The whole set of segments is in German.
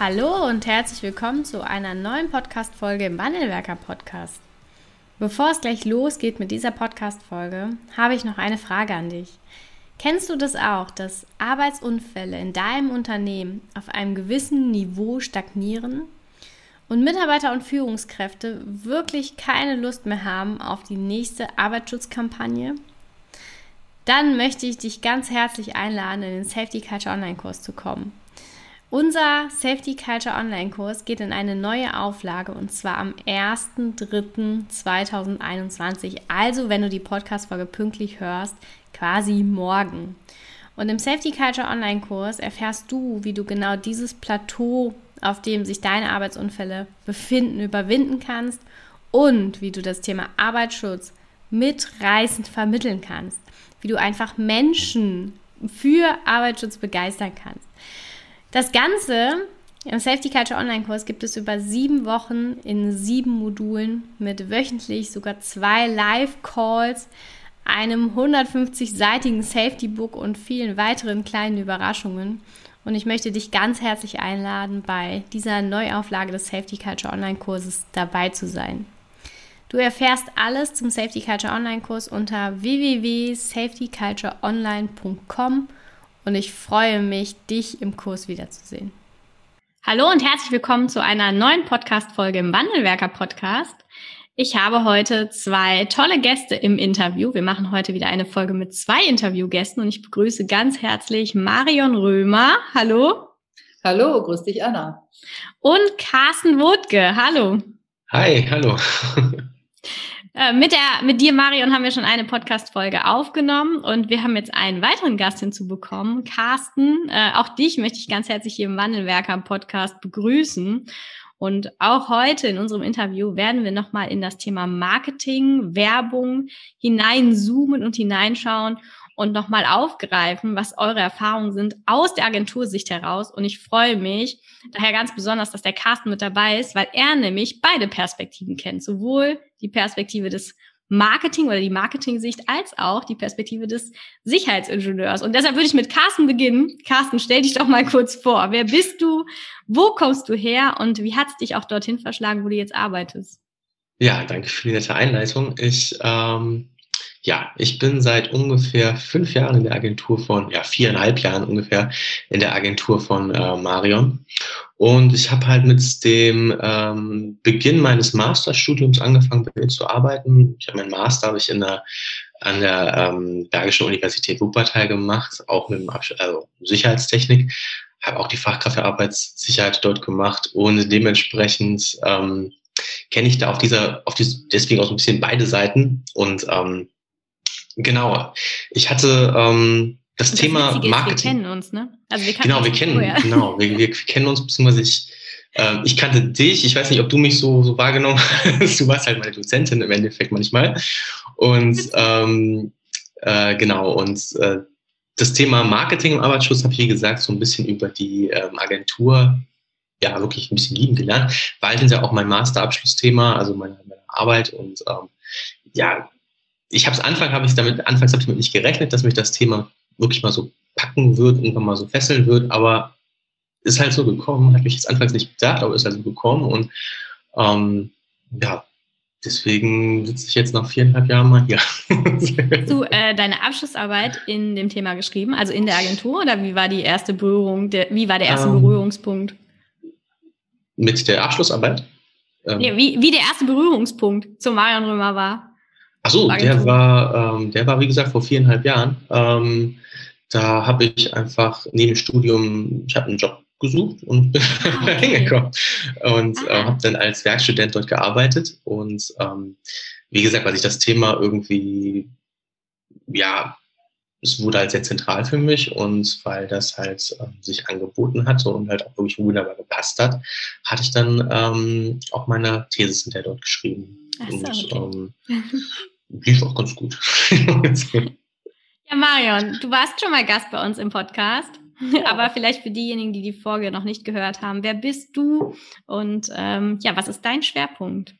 Hallo und herzlich willkommen zu einer neuen Podcast-Folge im Wandelwerker Podcast. Bevor es gleich losgeht mit dieser Podcast-Folge, habe ich noch eine Frage an dich. Kennst du das auch, dass Arbeitsunfälle in deinem Unternehmen auf einem gewissen Niveau stagnieren und Mitarbeiter und Führungskräfte wirklich keine Lust mehr haben auf die nächste Arbeitsschutzkampagne? Dann möchte ich dich ganz herzlich einladen, in den Safety Culture Online-Kurs zu kommen. Unser Safety Culture Online-Kurs geht in eine neue Auflage und zwar am 1.3.2021. Also, wenn du die Podcast-Folge pünktlich hörst, quasi morgen. Und im Safety Culture Online-Kurs erfährst du, wie du genau dieses Plateau, auf dem sich deine Arbeitsunfälle befinden, überwinden kannst und wie du das Thema Arbeitsschutz mitreißend vermitteln kannst. Wie du einfach Menschen für Arbeitsschutz begeistern kannst. Das Ganze im Safety Culture Online-Kurs gibt es über sieben Wochen in sieben Modulen mit wöchentlich sogar zwei Live-Calls, einem 150-seitigen Safety-Book und vielen weiteren kleinen Überraschungen. Und ich möchte dich ganz herzlich einladen, bei dieser Neuauflage des Safety Culture Online-Kurses dabei zu sein. Du erfährst alles zum Safety Culture Online-Kurs unter www.safetycultureonline.com und ich freue mich, dich im Kurs wiederzusehen. Hallo und herzlich willkommen zu einer neuen Podcast-Folge im Wandelwerker-Podcast. Ich habe heute zwei tolle Gäste im Interview. Wir machen heute wieder eine Folge mit zwei Interviewgästen und ich begrüße ganz herzlich Marion Römer. Hallo. Hallo, grüß dich, Anna. Und Carsten Wodke. Hallo. Hi, hallo. Äh, mit, der, mit dir, Marion, haben wir schon eine Podcast-Folge aufgenommen und wir haben jetzt einen weiteren Gast hinzubekommen. Carsten, äh, auch dich möchte ich ganz herzlich hier im Wandelwerker-Podcast begrüßen. Und auch heute in unserem Interview werden wir nochmal in das Thema Marketing, Werbung hineinzoomen und hineinschauen und nochmal aufgreifen, was eure Erfahrungen sind aus der Agentursicht heraus. Und ich freue mich daher ganz besonders, dass der Carsten mit dabei ist, weil er nämlich beide Perspektiven kennt. Sowohl die Perspektive des Marketing oder die Marketing-Sicht als auch die Perspektive des Sicherheitsingenieurs. Und deshalb würde ich mit Carsten beginnen. Carsten, stell dich doch mal kurz vor. Wer bist du? Wo kommst du her? Und wie hat es dich auch dorthin verschlagen, wo du jetzt arbeitest? Ja, danke für die nette Einleitung. Ich ähm, ja, ich bin seit ungefähr fünf Jahren in der Agentur von, ja, viereinhalb Jahren ungefähr in der Agentur von äh, Marion. Und ich habe halt mit dem ähm, Beginn meines Masterstudiums angefangen, bei ihr zu arbeiten. Ich habe meinen Master habe ich in der, an der ähm, Bergischen Universität Wuppertal gemacht, auch mit dem Abschluss, also Sicherheitstechnik. Habe auch die Fachkraft für Arbeitssicherheit dort gemacht und dementsprechend ähm, kenne ich da auf dieser, auf diese, deswegen auch so ein bisschen beide Seiten und ähm, Genau. Ich hatte ähm, das, das Thema Marketing. wir kennen uns, ne? Also wir genau, wir kennen, vorher. genau, wir, wir kennen uns beziehungsweise ich, äh, ich kannte dich. Ich weiß nicht, ob du mich so, so wahrgenommen hast. Du warst halt meine Dozentin im Endeffekt manchmal. Und ähm, äh, genau und äh, das Thema Marketing im Arbeitsschutz habe ich, wie gesagt, so ein bisschen über die ähm, Agentur ja wirklich ein bisschen lieben gelernt. War halt ja auch mein Masterabschlussthema, also meine, meine Arbeit und ähm, ja, ich habe es Anfang habe ich damit anfangs habe ich damit nicht gerechnet, dass mich das Thema wirklich mal so packen wird, irgendwann mal so fesseln wird, aber ist halt so gekommen, hat mich jetzt anfangs nicht gedacht, aber ist halt so gekommen und ähm, ja, deswegen sitze ich jetzt nach viereinhalb Jahren mal hier. Hast du äh, deine Abschlussarbeit in dem Thema geschrieben, also in der Agentur oder wie war die erste Berührung, der, wie war der erste ähm, Berührungspunkt? Mit der Abschlussarbeit? Ähm, ja, wie, wie der erste Berührungspunkt zu Marion Römer war? Ach so, der war, ähm, der war wie gesagt vor viereinhalb Jahren. Ähm, da habe ich einfach neben dem Studium, ich habe einen Job gesucht und bin ah, okay. hingekommen und ah. äh, habe dann als Werkstudent dort gearbeitet und ähm, wie gesagt, weil sich das Thema irgendwie ja es wurde halt sehr zentral für mich und weil das halt ähm, sich angeboten hatte und halt auch wirklich wunderbar gepasst hat, hatte ich dann ähm, auch meine Thesis hinterher dort geschrieben. Ach so, und okay. ähm, lief auch ganz gut. ja, Marion, du warst schon mal Gast bei uns im Podcast. Aber vielleicht für diejenigen, die die Folge noch nicht gehört haben, wer bist du und ähm, ja, was ist dein Schwerpunkt?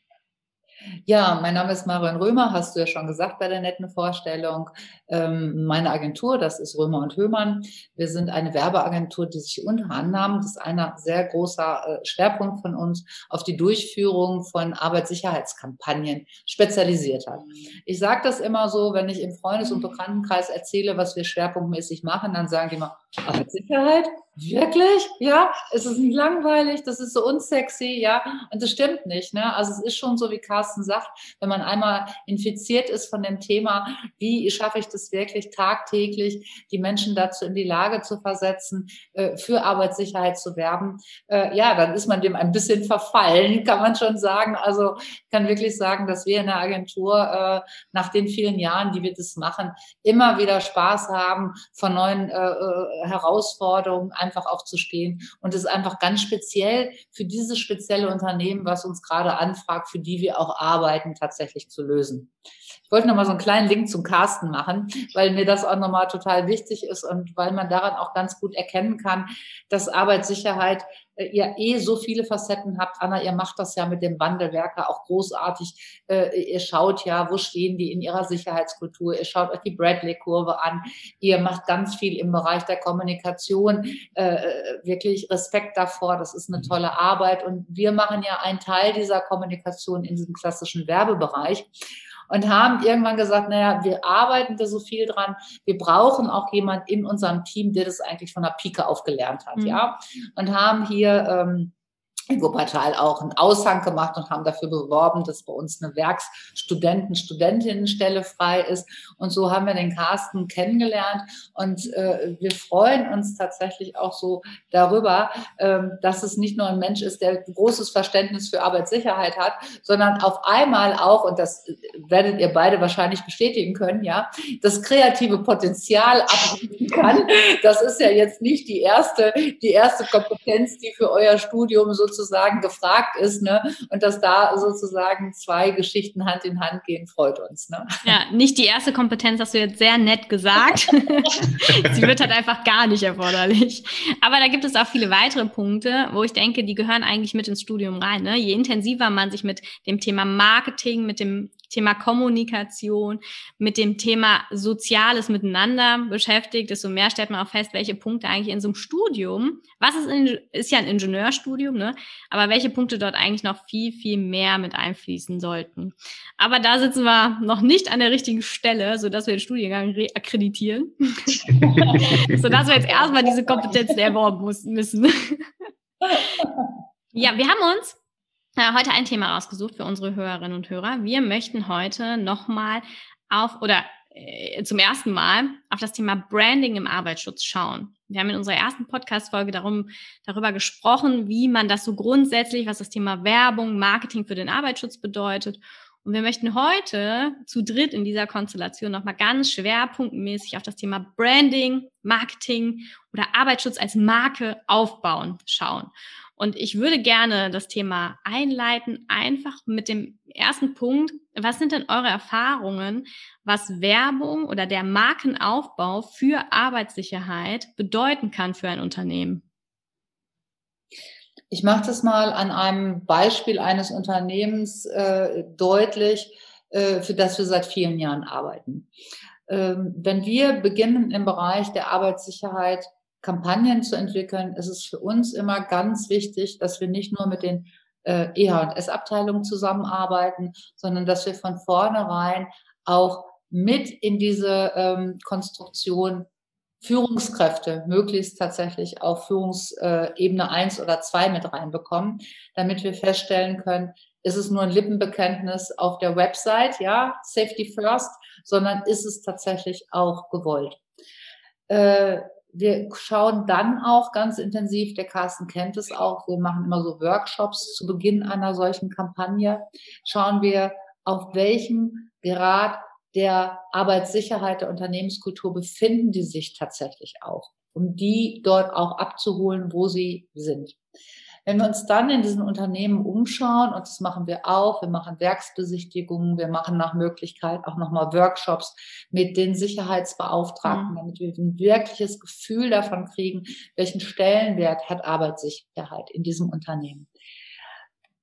Ja, mein Name ist Marion Römer, hast du ja schon gesagt bei der netten Vorstellung. Ähm, meine Agentur, das ist Römer und Höhmann. Wir sind eine Werbeagentur, die sich unter anderem, das ist einer sehr großer äh, Schwerpunkt von uns, auf die Durchführung von Arbeitssicherheitskampagnen spezialisiert hat. Ich sage das immer so, wenn ich im Freundes- und Bekanntenkreis erzähle, was wir schwerpunktmäßig machen, dann sagen die immer, Arbeitssicherheit? Wirklich? Ja? Ist es nicht langweilig? Das ist so unsexy, ja? Und das stimmt nicht, ne? Also es ist schon so, wie Carsten sagt, wenn man einmal infiziert ist von dem Thema, wie schaffe ich das wirklich tagtäglich, die Menschen dazu in die Lage zu versetzen, äh, für Arbeitssicherheit zu werben, äh, ja, dann ist man dem ein bisschen verfallen, kann man schon sagen. Also ich kann wirklich sagen, dass wir in der Agentur äh, nach den vielen Jahren, die wir das machen, immer wieder Spaß haben von neuen Herausforderungen, einfach aufzustehen und es einfach ganz speziell für dieses spezielle Unternehmen, was uns gerade anfragt, für die wir auch arbeiten, tatsächlich zu lösen. Ich wollte nochmal so einen kleinen Link zum Carsten machen, weil mir das auch nochmal total wichtig ist und weil man daran auch ganz gut erkennen kann, dass Arbeitssicherheit ihr eh so viele Facetten habt. Anna, ihr macht das ja mit dem Wandelwerker auch großartig. Äh, ihr schaut ja, wo stehen die in ihrer Sicherheitskultur. Ihr schaut euch die Bradley-Kurve an. Ihr macht ganz viel im Bereich der Kommunikation. Äh, wirklich Respekt davor. Das ist eine tolle Arbeit. Und wir machen ja einen Teil dieser Kommunikation in diesem klassischen Werbebereich und haben irgendwann gesagt, naja, wir arbeiten da so viel dran. Wir brauchen auch jemand in unserem Team, der das eigentlich von der Pike auf gelernt hat, mhm. ja. Und haben hier ähm, in Wuppertal auch einen Aushang gemacht und haben dafür beworben, dass bei uns eine Werkstudenten, Studentinnenstelle frei ist. Und so haben wir den Carsten kennengelernt und äh, wir freuen uns tatsächlich auch so darüber, ähm, dass es nicht nur ein Mensch ist, der großes Verständnis für Arbeitssicherheit hat, sondern auf einmal auch, und das werdet ihr beide wahrscheinlich bestätigen können, ja, das kreative Potenzial abrufen kann. Das ist ja jetzt nicht die erste, die erste Kompetenz, die für euer Studium sozusagen sozusagen gefragt ist, ne? Und dass da sozusagen zwei Geschichten Hand in Hand gehen, freut uns. Ne? Ja, nicht die erste Kompetenz hast du jetzt sehr nett gesagt. Sie wird halt einfach gar nicht erforderlich. Aber da gibt es auch viele weitere Punkte, wo ich denke, die gehören eigentlich mit ins Studium rein. Ne? Je intensiver man sich mit dem Thema Marketing, mit dem Thema Kommunikation, mit dem Thema Soziales miteinander beschäftigt, desto mehr stellt man auch fest, welche Punkte eigentlich in so einem Studium, was ist, in, ist ja ein Ingenieurstudium, ne? aber welche Punkte dort eigentlich noch viel, viel mehr mit einfließen sollten. Aber da sitzen wir noch nicht an der richtigen Stelle, sodass wir den Studiengang reakkreditieren, sodass wir jetzt erstmal diese Kompetenzen erworben müssen. ja, wir haben uns heute ein Thema rausgesucht für unsere Hörerinnen und Hörer. Wir möchten heute nochmal auf oder äh, zum ersten Mal auf das Thema Branding im Arbeitsschutz schauen. Wir haben in unserer ersten Podcast-Folge darüber gesprochen, wie man das so grundsätzlich, was das Thema Werbung, Marketing für den Arbeitsschutz bedeutet. Und wir möchten heute zu dritt in dieser Konstellation nochmal ganz schwerpunktmäßig auf das Thema Branding, Marketing oder Arbeitsschutz als Marke aufbauen schauen. Und ich würde gerne das Thema einleiten, einfach mit dem ersten Punkt. Was sind denn eure Erfahrungen, was Werbung oder der Markenaufbau für Arbeitssicherheit bedeuten kann für ein Unternehmen? Ich mache das mal an einem Beispiel eines Unternehmens äh, deutlich, äh, für das wir seit vielen Jahren arbeiten. Ähm, wenn wir beginnen im Bereich der Arbeitssicherheit Kampagnen zu entwickeln, ist es für uns immer ganz wichtig, dass wir nicht nur mit den äh, EH&S-Abteilungen zusammenarbeiten, sondern dass wir von vornherein auch mit in diese ähm, Konstruktion Führungskräfte möglichst tatsächlich auf Führungsebene eins oder zwei mit reinbekommen, damit wir feststellen können, ist es nur ein Lippenbekenntnis auf der Website, ja, Safety First, sondern ist es tatsächlich auch gewollt. Äh, wir schauen dann auch ganz intensiv, der Carsten kennt es auch, wir machen immer so Workshops zu Beginn einer solchen Kampagne, schauen wir, auf welchem Grad der Arbeitssicherheit, der Unternehmenskultur befinden die sich tatsächlich auch, um die dort auch abzuholen, wo sie sind. Wenn wir uns dann in diesen Unternehmen umschauen, und das machen wir auch, wir machen Werksbesichtigungen, wir machen nach Möglichkeit auch nochmal Workshops mit den Sicherheitsbeauftragten, mhm. damit wir ein wirkliches Gefühl davon kriegen, welchen Stellenwert hat Arbeitssicherheit in diesem Unternehmen.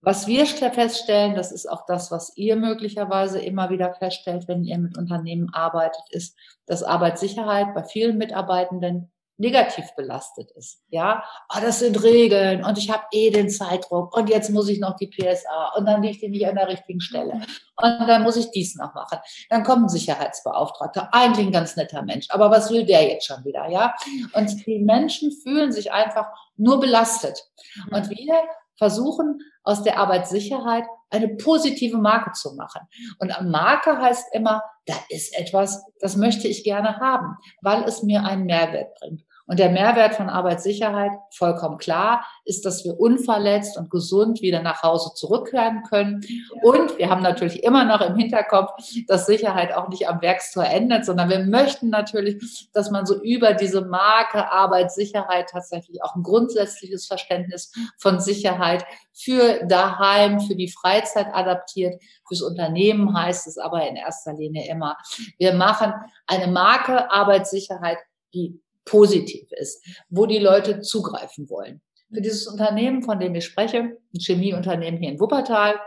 Was wir feststellen, das ist auch das, was ihr möglicherweise immer wieder feststellt, wenn ihr mit Unternehmen arbeitet, ist, dass Arbeitssicherheit bei vielen Mitarbeitenden negativ belastet ist. Ja, oh, das sind Regeln und ich habe eh den Zeitdruck und jetzt muss ich noch die PSA und dann liegt die nicht an der richtigen Stelle und dann muss ich dies noch machen. Dann kommt ein Sicherheitsbeauftragter, eigentlich ein ganz netter Mensch, aber was will der jetzt schon wieder, ja? Und die Menschen fühlen sich einfach nur belastet. Und wir versuchen aus der Arbeitssicherheit eine positive Marke zu machen. Und Marke heißt immer, da ist etwas, das möchte ich gerne haben, weil es mir einen Mehrwert bringt. Und der Mehrwert von Arbeitssicherheit, vollkommen klar, ist, dass wir unverletzt und gesund wieder nach Hause zurückkehren können. Und wir haben natürlich immer noch im Hinterkopf, dass Sicherheit auch nicht am Werkstor endet, sondern wir möchten natürlich, dass man so über diese Marke Arbeitssicherheit tatsächlich auch ein grundsätzliches Verständnis von Sicherheit für daheim, für die Freizeit adaptiert. Fürs Unternehmen heißt es aber in erster Linie immer, wir machen eine Marke Arbeitssicherheit, die positiv ist, wo die Leute zugreifen wollen. Für dieses Unternehmen, von dem ich spreche, ein Chemieunternehmen hier in Wuppertal,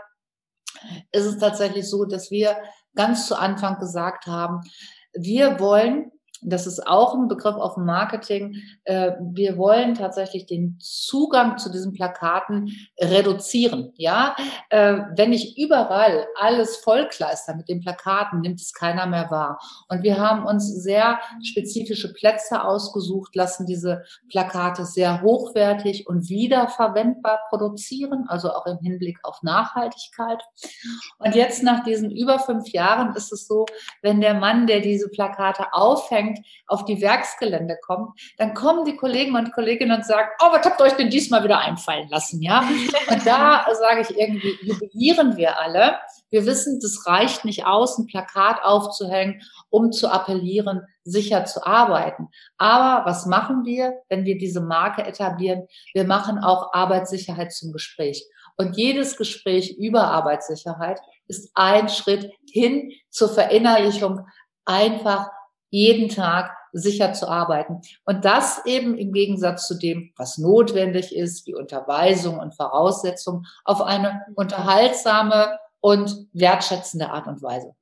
ist es tatsächlich so, dass wir ganz zu Anfang gesagt haben, wir wollen das ist auch ein Begriff auf dem Marketing. Äh, wir wollen tatsächlich den Zugang zu diesen Plakaten reduzieren. Ja, äh, wenn ich überall alles vollkleister mit den Plakaten, nimmt es keiner mehr wahr. Und wir haben uns sehr spezifische Plätze ausgesucht, lassen diese Plakate sehr hochwertig und wiederverwendbar produzieren, also auch im Hinblick auf Nachhaltigkeit. Und jetzt nach diesen über fünf Jahren ist es so, wenn der Mann, der diese Plakate aufhängt, anfängt, auf die Werksgelände kommt, dann kommen die Kollegen und Kolleginnen und sagen, oh, was habt ihr euch denn diesmal wieder einfallen lassen, ja? Und da sage ich irgendwie, jubilieren wir alle. Wir wissen, das reicht nicht aus, ein Plakat aufzuhängen, um zu appellieren, sicher zu arbeiten. Aber was machen wir, wenn wir diese Marke etablieren? Wir machen auch Arbeitssicherheit zum Gespräch. Und jedes Gespräch über Arbeitssicherheit ist ein Schritt hin zur Verinnerlichung einfach jeden Tag sicher zu arbeiten. Und das eben im Gegensatz zu dem, was notwendig ist, wie Unterweisung und Voraussetzung, auf eine unterhaltsame und wertschätzende Art und Weise.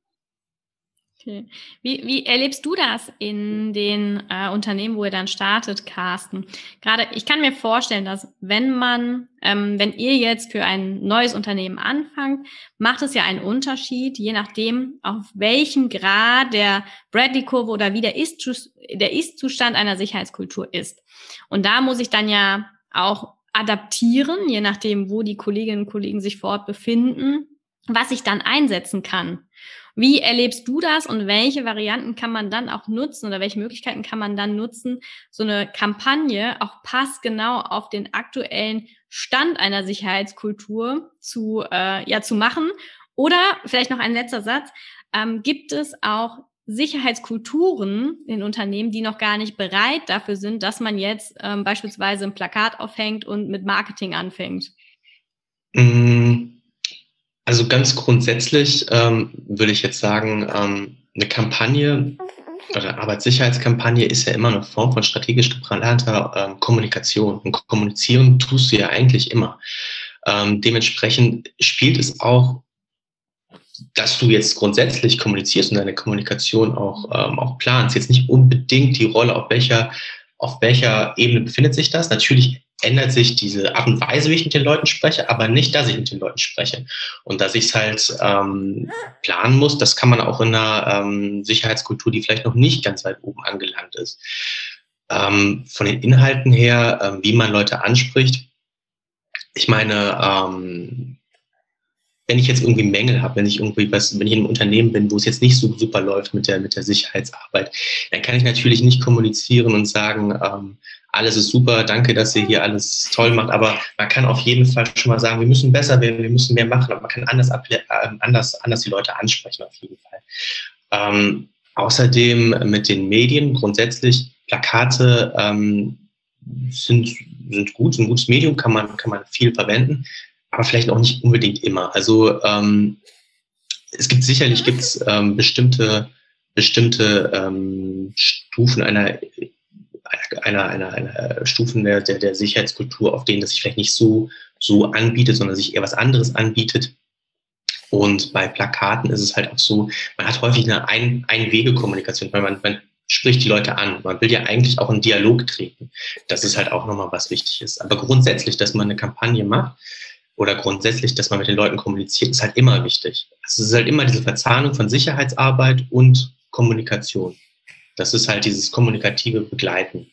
Okay. Wie, wie erlebst du das in den äh, Unternehmen, wo ihr dann startet, Carsten? Gerade, ich kann mir vorstellen, dass wenn man, ähm, wenn ihr jetzt für ein neues Unternehmen anfangt, macht es ja einen Unterschied, je nachdem, auf welchem Grad der Bradley-Kurve oder wie der Ist-Zustand einer Sicherheitskultur ist. Und da muss ich dann ja auch adaptieren, je nachdem, wo die Kolleginnen und Kollegen sich vor Ort befinden, was ich dann einsetzen kann. Wie erlebst du das und welche Varianten kann man dann auch nutzen oder welche Möglichkeiten kann man dann nutzen, so eine Kampagne auch passgenau auf den aktuellen Stand einer Sicherheitskultur zu, äh, ja, zu machen? Oder vielleicht noch ein letzter Satz. Ähm, gibt es auch Sicherheitskulturen in Unternehmen, die noch gar nicht bereit dafür sind, dass man jetzt ähm, beispielsweise ein Plakat aufhängt und mit Marketing anfängt? Mm. Also ganz grundsätzlich ähm, würde ich jetzt sagen, ähm, eine Kampagne oder Arbeitssicherheitskampagne ist ja immer eine Form von strategisch geplanter ähm, Kommunikation. Und kommunizieren tust du ja eigentlich immer. Ähm, dementsprechend spielt es auch, dass du jetzt grundsätzlich kommunizierst und deine Kommunikation auch, ähm, auch planst. Jetzt nicht unbedingt die Rolle, auf welcher, auf welcher Ebene befindet sich das. Natürlich ändert sich diese Art und Weise, wie ich mit den Leuten spreche, aber nicht, dass ich mit den Leuten spreche. Und dass ich es halt ähm, planen muss, das kann man auch in einer ähm, Sicherheitskultur, die vielleicht noch nicht ganz weit oben angelangt ist. Ähm, von den Inhalten her, ähm, wie man Leute anspricht. Ich meine, ähm, wenn ich jetzt irgendwie Mängel habe, wenn ich irgendwie was, wenn ich in einem Unternehmen bin, wo es jetzt nicht so super läuft mit der, mit der Sicherheitsarbeit, dann kann ich natürlich nicht kommunizieren und sagen, ähm, alles ist super, danke, dass ihr hier alles toll macht, aber man kann auf jeden Fall schon mal sagen, wir müssen besser werden, wir müssen mehr machen, aber man kann anders, ähm, anders, anders die Leute ansprechen auf jeden Fall. Ähm, außerdem mit den Medien grundsätzlich Plakate ähm, sind, sind gut, ein gutes Medium, kann man, kann man viel verwenden, aber vielleicht auch nicht unbedingt immer. Also ähm, es gibt sicherlich gibt's, ähm, bestimmte, bestimmte ähm, Stufen einer, einer, einer, einer Stufen der, der, Sicherheitskultur, auf denen das sich vielleicht nicht so, so anbietet, sondern sich eher was anderes anbietet. Und bei Plakaten ist es halt auch so, man hat häufig eine Ein Einwegekommunikation, weil man, man spricht die Leute an. Man will ja eigentlich auch in Dialog treten. Das ist halt auch nochmal was wichtig ist. Aber grundsätzlich, dass man eine Kampagne macht oder grundsätzlich, dass man mit den Leuten kommuniziert, ist halt immer wichtig. Also es ist halt immer diese Verzahnung von Sicherheitsarbeit und Kommunikation. Das ist halt dieses kommunikative Begleiten.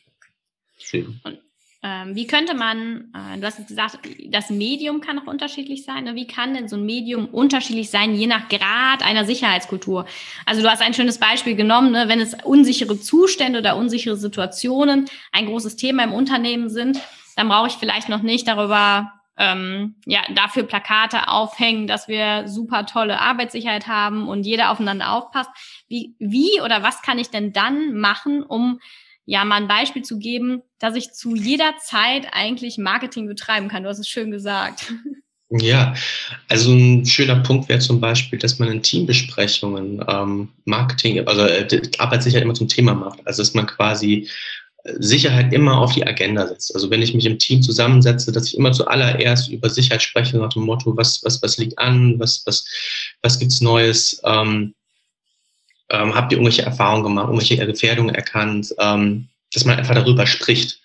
Und ähm, wie könnte man, äh, du hast gesagt, das Medium kann auch unterschiedlich sein. Ne? Wie kann denn so ein Medium unterschiedlich sein, je nach Grad einer Sicherheitskultur? Also du hast ein schönes Beispiel genommen, ne? wenn es unsichere Zustände oder unsichere Situationen ein großes Thema im Unternehmen sind, dann brauche ich vielleicht noch nicht darüber ähm, ja, dafür Plakate aufhängen, dass wir super tolle Arbeitssicherheit haben und jeder aufeinander aufpasst. Wie, wie oder was kann ich denn dann machen, um ja, mal ein Beispiel zu geben, dass ich zu jeder Zeit eigentlich Marketing betreiben kann. Du hast es schön gesagt. Ja, also ein schöner Punkt wäre zum Beispiel, dass man in Teambesprechungen ähm, Marketing, also äh, Arbeitssicherheit immer zum Thema macht. Also dass man quasi äh, Sicherheit immer auf die Agenda setzt. Also wenn ich mich im Team zusammensetze, dass ich immer zuallererst über Sicherheit spreche nach dem Motto, was, was, was liegt an, was, was, was gibt's Neues, ähm, ähm, habt ihr irgendwelche Erfahrungen gemacht, irgendwelche Gefährdungen erkannt, ähm, dass man einfach darüber spricht.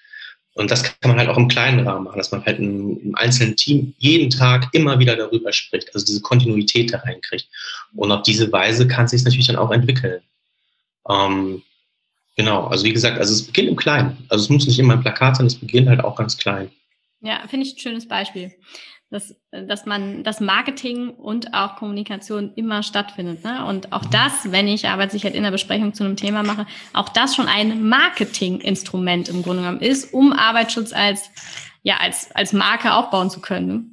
Und das kann man halt auch im kleinen Rahmen machen, dass man halt im, im, einzelnen Team jeden Tag immer wieder darüber spricht, also diese Kontinuität da reinkriegt. Und auf diese Weise kann es sich natürlich dann auch entwickeln. Ähm, genau, also wie gesagt, also es beginnt im Kleinen. Also es muss nicht immer ein Plakat sein, es beginnt halt auch ganz klein. Ja, finde ich ein schönes Beispiel dass, dass man das Marketing und auch Kommunikation immer stattfindet. Ne? Und auch das, wenn ich Arbeitssicherheit in der Besprechung zu einem Thema mache, auch das schon ein Marketinginstrument im Grunde genommen ist, um Arbeitsschutz als, ja, als, als Marke aufbauen zu können. Ne?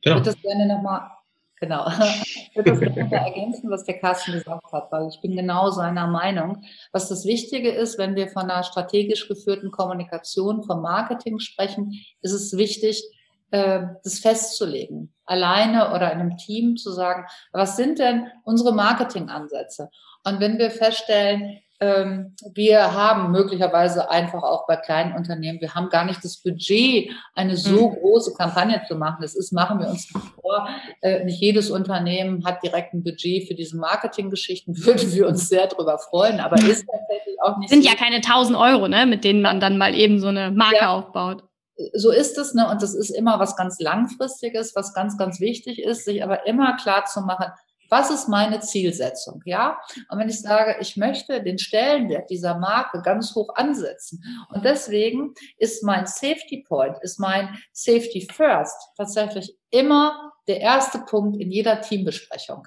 Ich würde das gerne nochmal Genau. Ich würde das gerne ergänzen, was der Carsten gesagt hat, weil ich bin genau seiner Meinung. Was das Wichtige ist, wenn wir von einer strategisch geführten Kommunikation, vom Marketing sprechen, ist es wichtig, äh, das festzulegen, alleine oder in einem Team zu sagen, was sind denn unsere Marketingansätze? Und wenn wir feststellen, ähm, wir haben möglicherweise einfach auch bei kleinen Unternehmen, wir haben gar nicht das Budget, eine so mhm. große Kampagne zu machen. Das ist, machen wir uns nicht vor. Äh, nicht jedes Unternehmen hat direkt ein Budget für diese Marketinggeschichten. Würden wir uns sehr darüber freuen, aber ist tatsächlich auch nicht. Sind so ja keine 1000 Euro, ne, mit denen man dann mal eben so eine Marke ja. aufbaut so ist es, ne? Und das ist immer was ganz Langfristiges, was ganz, ganz wichtig ist, sich aber immer klar zu machen, was ist meine Zielsetzung, ja? Und wenn ich sage, ich möchte den Stellenwert dieser Marke ganz hoch ansetzen und deswegen ist mein Safety Point, ist mein Safety First tatsächlich immer der erste Punkt in jeder Teambesprechung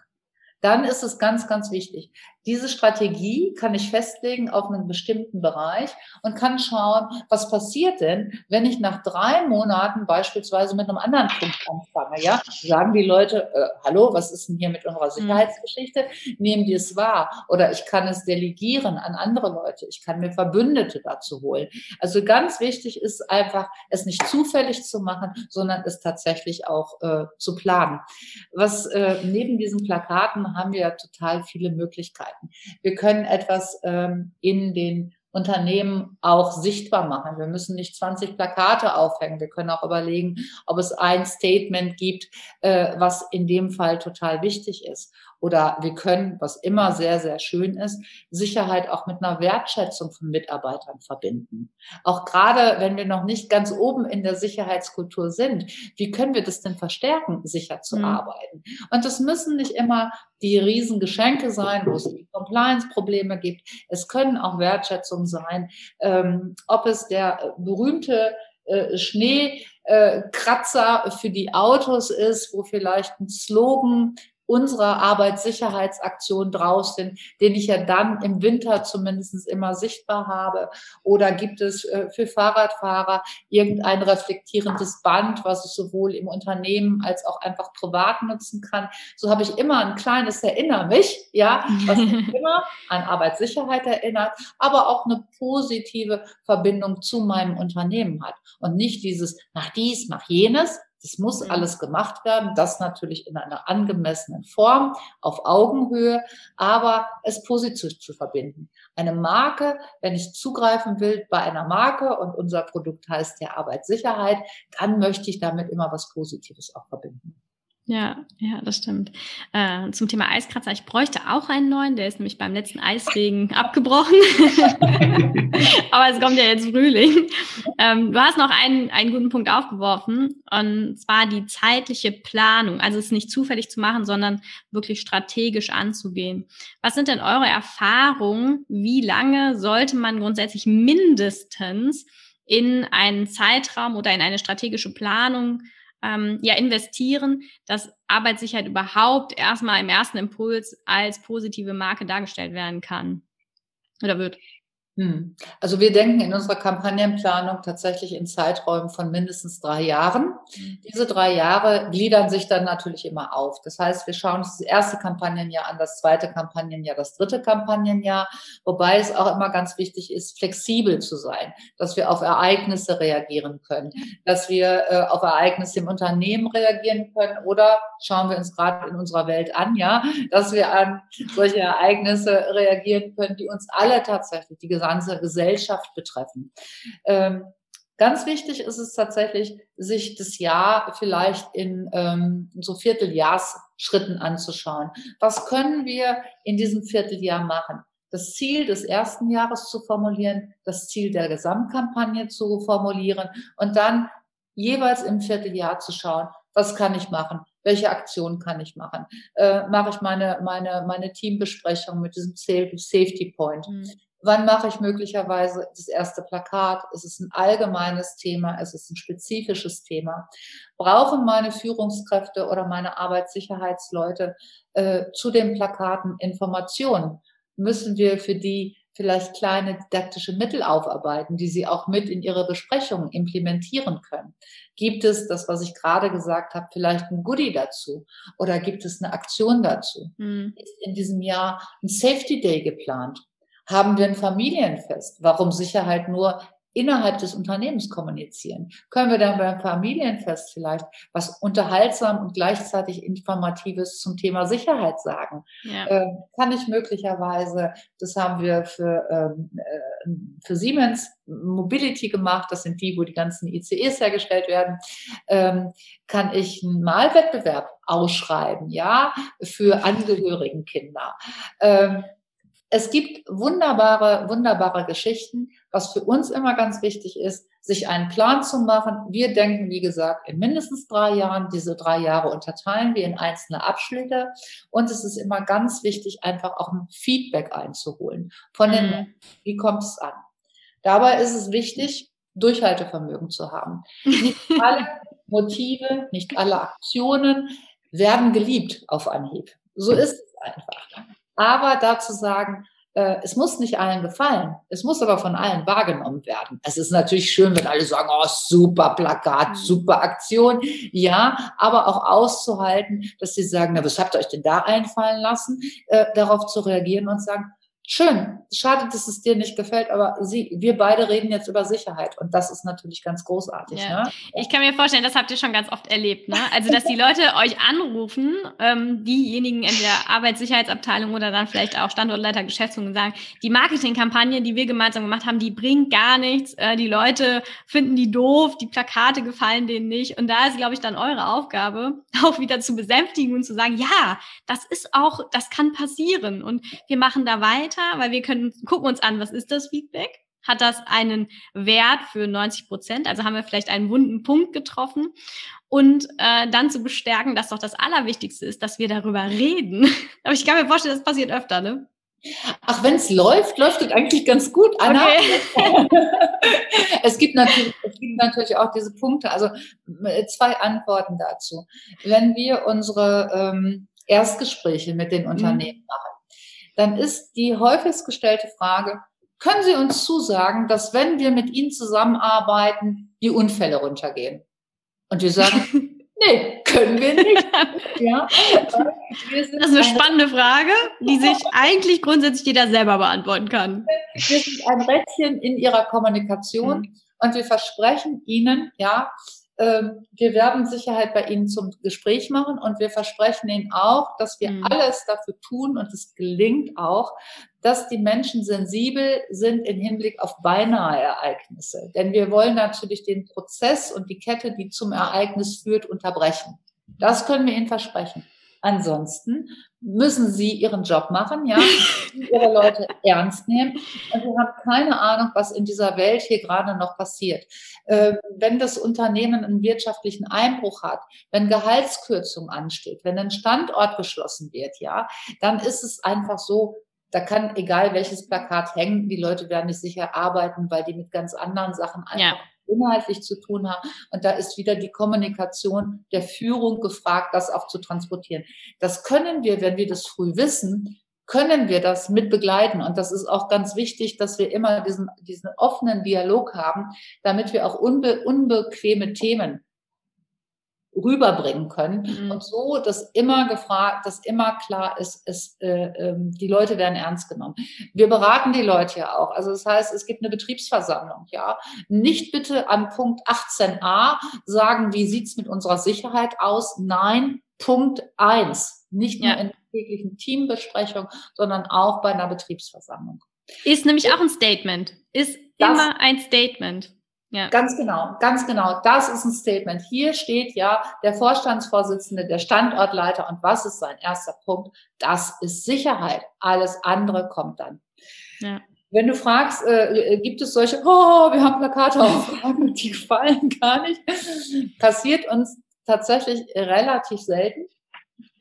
dann ist es ganz, ganz wichtig. Diese Strategie kann ich festlegen auf einen bestimmten Bereich und kann schauen, was passiert denn, wenn ich nach drei Monaten beispielsweise mit einem anderen Punkt anfange. Ja, sagen die Leute, äh, hallo, was ist denn hier mit unserer mhm. Sicherheitsgeschichte? Nehmen die es wahr? Oder ich kann es delegieren an andere Leute. Ich kann mir Verbündete dazu holen. Also ganz wichtig ist einfach, es nicht zufällig zu machen, sondern es tatsächlich auch äh, zu planen. Was äh, neben diesen Plakaten haben wir ja total viele Möglichkeiten. Wir können etwas ähm, in den Unternehmen auch sichtbar machen. Wir müssen nicht 20 Plakate aufhängen. Wir können auch überlegen, ob es ein Statement gibt, äh, was in dem Fall total wichtig ist. Oder wir können, was immer sehr, sehr schön ist, Sicherheit auch mit einer Wertschätzung von Mitarbeitern verbinden. Auch gerade, wenn wir noch nicht ganz oben in der Sicherheitskultur sind, wie können wir das denn verstärken, sicher zu mhm. arbeiten? Und das müssen nicht immer die Riesengeschenke sein, wo es Compliance-Probleme gibt. Es können auch Wertschätzungen sein, ähm, ob es der berühmte äh, Schneekratzer für die Autos ist, wo vielleicht ein Slogan unserer Arbeitssicherheitsaktion draus sind, den ich ja dann im Winter zumindest immer sichtbar habe? Oder gibt es äh, für Fahrradfahrer irgendein reflektierendes Band, was ich sowohl im Unternehmen als auch einfach privat nutzen kann? So habe ich immer ein kleines Erinner mich, ja, was mich immer an Arbeitssicherheit erinnert, aber auch eine positive Verbindung zu meinem Unternehmen hat und nicht dieses mach dies, mach jenes, das muss mhm. alles gemacht werden, das natürlich in einer angemessenen Form, auf Augenhöhe, aber es positiv zu verbinden. Eine Marke, wenn ich zugreifen will bei einer Marke und unser Produkt heißt ja Arbeitssicherheit, dann möchte ich damit immer was Positives auch verbinden. Ja, ja, das stimmt. Äh, zum Thema Eiskratzer, ich bräuchte auch einen neuen, der ist nämlich beim letzten Eisregen abgebrochen. Aber es kommt ja jetzt Frühling. Ähm, du hast noch einen, einen guten Punkt aufgeworfen, und zwar die zeitliche Planung. Also es nicht zufällig zu machen, sondern wirklich strategisch anzugehen. Was sind denn eure Erfahrungen? Wie lange sollte man grundsätzlich mindestens in einen Zeitraum oder in eine strategische Planung ähm, ja investieren, dass Arbeitssicherheit überhaupt erstmal im ersten Impuls als positive Marke dargestellt werden kann oder wird. Hm. Also wir denken in unserer Kampagnenplanung tatsächlich in Zeiträumen von mindestens drei Jahren. Hm. Diese drei Jahre gliedern sich dann natürlich immer auf. Das heißt, wir schauen uns das erste Kampagnenjahr an, das zweite Kampagnenjahr, das dritte Kampagnenjahr, wobei es auch immer ganz wichtig ist, flexibel zu sein, dass wir auf Ereignisse reagieren können, dass wir äh, auf Ereignisse im Unternehmen reagieren können oder schauen wir uns gerade in unserer Welt an, ja, dass wir an solche Ereignisse reagieren können, die uns alle tatsächlich, die gesamte ganze Gesellschaft betreffen. Ähm, ganz wichtig ist es tatsächlich, sich das Jahr vielleicht in ähm, so Vierteljahrsschritten anzuschauen. Was können wir in diesem Vierteljahr machen? Das Ziel des ersten Jahres zu formulieren, das Ziel der Gesamtkampagne zu formulieren und dann jeweils im Vierteljahr zu schauen, was kann ich machen? Welche Aktion kann ich machen? Äh, mache ich meine, meine, meine Teambesprechung mit diesem Safety Point? Mhm. Wann mache ich möglicherweise das erste Plakat? Es ist ein allgemeines Thema, es ist ein spezifisches Thema. Brauchen meine Führungskräfte oder meine Arbeitssicherheitsleute äh, zu den Plakaten Informationen? Müssen wir für die vielleicht kleine didaktische Mittel aufarbeiten, die sie auch mit in ihre Besprechungen implementieren können? Gibt es das, was ich gerade gesagt habe, vielleicht ein Goodie dazu? Oder gibt es eine Aktion dazu? Mhm. Ist in diesem Jahr ein Safety Day geplant? Haben wir ein Familienfest? Warum Sicherheit nur innerhalb des Unternehmens kommunizieren? Können wir dann beim Familienfest vielleicht was unterhaltsam und gleichzeitig informatives zum Thema Sicherheit sagen? Ja. Äh, kann ich möglicherweise, das haben wir für, ähm, äh, für Siemens Mobility gemacht, das sind die, wo die ganzen ICEs hergestellt werden, ähm, kann ich einen Malwettbewerb ausschreiben, ja, für Angehörigen Kinder. Ähm, es gibt wunderbare, wunderbare Geschichten. Was für uns immer ganz wichtig ist, sich einen Plan zu machen. Wir denken, wie gesagt, in mindestens drei Jahren. Diese drei Jahre unterteilen wir in einzelne Abschnitte. Und es ist immer ganz wichtig, einfach auch ein Feedback einzuholen von den, mhm. wie kommt es an? Dabei ist es wichtig, Durchhaltevermögen zu haben. Nicht alle Motive, nicht alle Aktionen werden geliebt auf Anhieb. So ist es einfach aber dazu sagen, äh, es muss nicht allen gefallen, es muss aber von allen wahrgenommen werden. Es ist natürlich schön, wenn alle sagen, oh, super Plakat, mhm. super Aktion, ja, aber auch auszuhalten, dass sie sagen, na, was habt ihr euch denn da einfallen lassen, äh, darauf zu reagieren und sagen, schön, schade, dass es dir nicht gefällt, aber sie, wir beide reden jetzt über Sicherheit und das ist natürlich ganz großartig. Ja. Ne? Ich kann mir vorstellen, das habt ihr schon ganz oft erlebt, ne? Also, dass die Leute euch anrufen, ähm, diejenigen in der Arbeitssicherheitsabteilung oder dann vielleicht auch Standortleiter Geschäftsführung sagen, die Marketingkampagne, die wir gemeinsam gemacht haben, die bringt gar nichts, äh, die Leute finden die doof, die Plakate gefallen denen nicht und da ist, glaube ich, dann eure Aufgabe, auch wieder zu besänftigen und zu sagen, ja, das ist auch, das kann passieren und wir machen da weiter weiter, weil wir können gucken uns an, was ist das Feedback? Hat das einen Wert für 90 Prozent? Also haben wir vielleicht einen wunden Punkt getroffen und äh, dann zu bestärken, dass doch das Allerwichtigste ist, dass wir darüber reden. Aber ich kann mir vorstellen, das passiert öfter, ne? Ach, wenn es läuft, läuft es eigentlich ganz gut, Anna. Okay. es, gibt natürlich, es gibt natürlich auch diese Punkte. Also zwei Antworten dazu. Wenn wir unsere ähm, Erstgespräche mit den mhm. Unternehmen machen, dann ist die häufigst gestellte Frage, können Sie uns zusagen, dass wenn wir mit Ihnen zusammenarbeiten, die Unfälle runtergehen? Und wir sagen, Nee, können wir nicht. ja. Wir das ist eine spannende Frage, die sich eigentlich grundsätzlich jeder selber beantworten kann. Wir sind ein Rädchen in ihrer Kommunikation mhm. und wir versprechen Ihnen, ja, wir werden Sicherheit bei Ihnen zum Gespräch machen und wir versprechen Ihnen auch, dass wir mhm. alles dafür tun und es gelingt auch, dass die Menschen sensibel sind im Hinblick auf beinahe Ereignisse. Denn wir wollen natürlich den Prozess und die Kette, die zum Ereignis führt, unterbrechen. Das können wir Ihnen versprechen. Ansonsten müssen sie ihren Job machen, ja, ihre Leute ernst nehmen. Und wir haben keine Ahnung, was in dieser Welt hier gerade noch passiert. Äh, wenn das Unternehmen einen wirtschaftlichen Einbruch hat, wenn Gehaltskürzung ansteht, wenn ein Standort geschlossen wird, ja, dann ist es einfach so, da kann egal welches Plakat hängen, die Leute werden nicht sicher arbeiten, weil die mit ganz anderen Sachen einfach ja inhaltlich zu tun haben. Und da ist wieder die Kommunikation der Führung gefragt, das auch zu transportieren. Das können wir, wenn wir das früh wissen, können wir das mit begleiten. Und das ist auch ganz wichtig, dass wir immer diesen, diesen offenen Dialog haben, damit wir auch unbe unbequeme Themen rüberbringen können. Mhm. Und so, dass immer gefragt, dass immer klar ist, ist äh, äh, die Leute werden ernst genommen. Wir beraten die Leute ja auch. Also das heißt, es gibt eine Betriebsversammlung, ja. Nicht bitte an Punkt 18a sagen, wie sieht's mit unserer Sicherheit aus? Nein, Punkt 1. Nicht nur ja. in der täglichen Teambesprechung, sondern auch bei einer Betriebsversammlung. Ist nämlich auch ein Statement. Ist das, immer ein Statement. Ja. Ganz genau, ganz genau. Das ist ein Statement. Hier steht ja der Vorstandsvorsitzende, der Standortleiter und was ist sein erster Punkt? Das ist Sicherheit. Alles andere kommt dann. Ja. Wenn du fragst, äh, gibt es solche, oh, wir haben Plakate aufgehangen, die gefallen gar nicht, passiert uns tatsächlich relativ selten.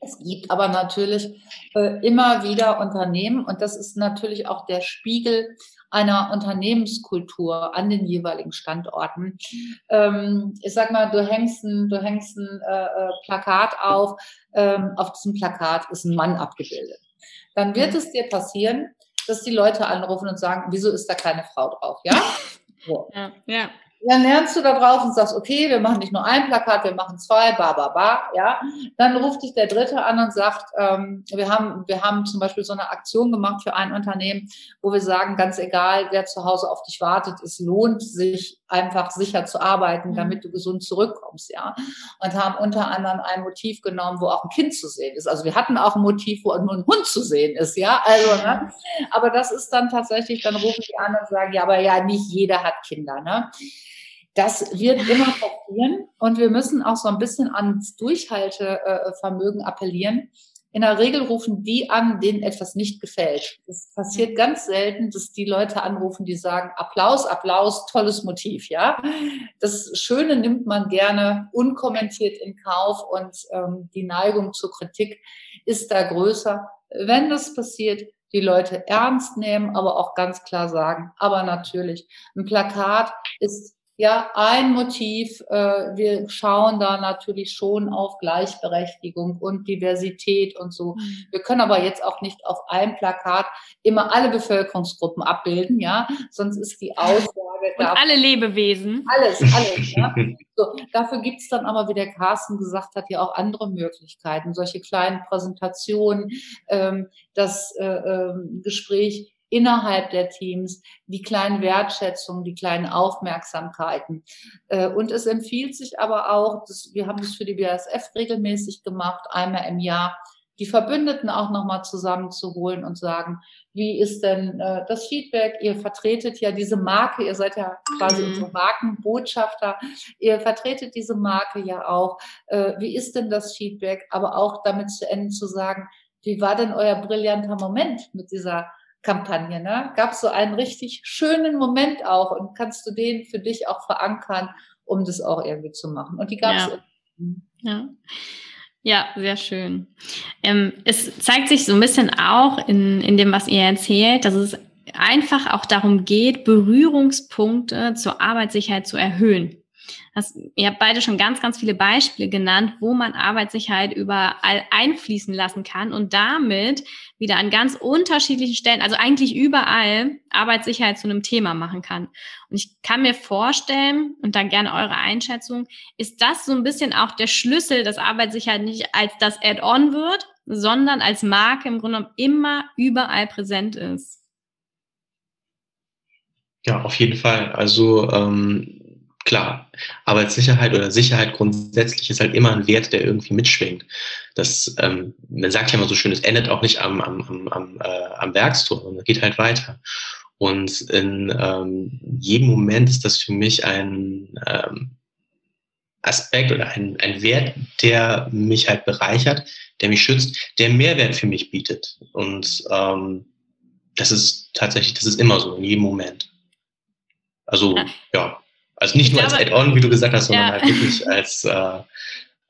Es gibt aber natürlich äh, immer wieder Unternehmen und das ist natürlich auch der Spiegel einer Unternehmenskultur an den jeweiligen Standorten. Ähm, ich sag mal, du hängst ein, du hängst ein äh, äh, Plakat auf, ähm, auf diesem Plakat ist ein Mann abgebildet. Dann wird es dir passieren, dass die Leute anrufen und sagen, wieso ist da keine Frau drauf, ja? So. Ja, ja dann lernst du da drauf und sagst, okay, wir machen nicht nur ein Plakat, wir machen zwei, ba, ba, ba, ja. Dann ruft dich der Dritte an und sagt, ähm, wir haben, wir haben zum Beispiel so eine Aktion gemacht für ein Unternehmen, wo wir sagen, ganz egal, wer zu Hause auf dich wartet, es lohnt sich einfach sicher zu arbeiten, mhm. damit du gesund zurückkommst, ja. Und haben unter anderem ein Motiv genommen, wo auch ein Kind zu sehen ist. Also wir hatten auch ein Motiv, wo nur ein Hund zu sehen ist, ja. Also, ne? Aber das ist dann tatsächlich, dann rufen die an und sagen, ja, aber ja, nicht jeder hat Kinder, ne. Das wird immer passieren und wir müssen auch so ein bisschen ans Durchhaltevermögen appellieren. In der Regel rufen die an, denen etwas nicht gefällt. Es passiert ganz selten, dass die Leute anrufen, die sagen, Applaus, Applaus, tolles Motiv, ja. Das Schöne nimmt man gerne unkommentiert in Kauf und ähm, die Neigung zur Kritik ist da größer. Wenn das passiert, die Leute ernst nehmen, aber auch ganz klar sagen, aber natürlich, ein Plakat ist ja, ein Motiv, äh, wir schauen da natürlich schon auf Gleichberechtigung und Diversität und so. Mhm. Wir können aber jetzt auch nicht auf einem Plakat immer alle Bevölkerungsgruppen abbilden, ja, sonst ist die Aussage. Und alle Lebewesen. Alles, alles, ja. So, dafür gibt's dann aber, wie der Carsten gesagt hat, ja auch andere Möglichkeiten, solche kleinen Präsentationen, ähm, das äh, äh, Gespräch innerhalb der Teams, die kleinen Wertschätzungen, die kleinen Aufmerksamkeiten. Äh, und es empfiehlt sich aber auch, das, wir haben das für die BASF regelmäßig gemacht, einmal im Jahr, die Verbündeten auch nochmal zusammenzuholen und sagen, wie ist denn äh, das Feedback? Ihr vertretet ja diese Marke, ihr seid ja quasi mhm. unsere Markenbotschafter, ihr vertretet diese Marke ja auch. Äh, wie ist denn das Feedback? Aber auch damit zu Ende zu sagen, wie war denn euer brillanter Moment mit dieser Kampagne. Ne? Gab es so einen richtig schönen Moment auch und kannst du den für dich auch verankern, um das auch irgendwie zu machen. Und die gab es. Ja. ja. Ja, sehr schön. Ähm, es zeigt sich so ein bisschen auch in, in dem, was ihr erzählt, dass es einfach auch darum geht, Berührungspunkte zur Arbeitssicherheit zu erhöhen. Das, ihr habt beide schon ganz, ganz viele Beispiele genannt, wo man Arbeitssicherheit überall einfließen lassen kann und damit wieder an ganz unterschiedlichen Stellen, also eigentlich überall, Arbeitssicherheit zu einem Thema machen kann. Und ich kann mir vorstellen, und dann gerne eure Einschätzung, ist das so ein bisschen auch der Schlüssel, dass Arbeitssicherheit nicht als das Add-on wird, sondern als Marke im Grunde genommen immer überall präsent ist. Ja, auf jeden Fall. Also ähm, klar, Arbeitssicherheit oder Sicherheit grundsätzlich ist halt immer ein Wert, der irgendwie mitschwingt. Das, ähm, man sagt ja immer so schön, es endet auch nicht am, am, am, am, äh, am Werkstor, sondern geht halt weiter. Und in ähm, jedem Moment ist das für mich ein ähm, Aspekt oder ein, ein Wert, der mich halt bereichert, der mich schützt, der Mehrwert für mich bietet. Und ähm, das ist tatsächlich, das ist immer so, in jedem Moment. Also ja, ja also nicht nur glaube, als Add-on, wie du gesagt hast, sondern ja. halt wirklich als, äh,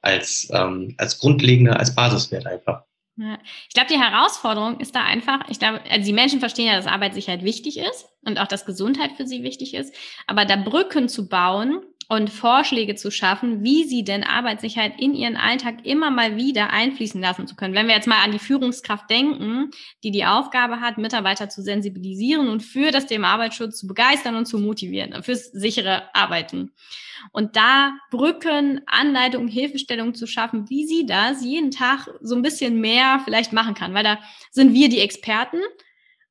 als, ähm, als grundlegender, als Basiswert einfach. Ja. Ich glaube, die Herausforderung ist da einfach, ich glaube, also die Menschen verstehen ja, dass Arbeitssicherheit wichtig ist und auch, dass Gesundheit für sie wichtig ist, aber da Brücken zu bauen und Vorschläge zu schaffen, wie sie denn Arbeitssicherheit in ihren Alltag immer mal wieder einfließen lassen zu können. Wenn wir jetzt mal an die Führungskraft denken, die die Aufgabe hat, Mitarbeiter zu sensibilisieren und für das Thema Arbeitsschutz zu begeistern und zu motivieren, fürs sichere Arbeiten. Und da Brücken, Anleitungen, Hilfestellungen zu schaffen, wie sie das jeden Tag so ein bisschen mehr vielleicht machen kann, weil da sind wir die Experten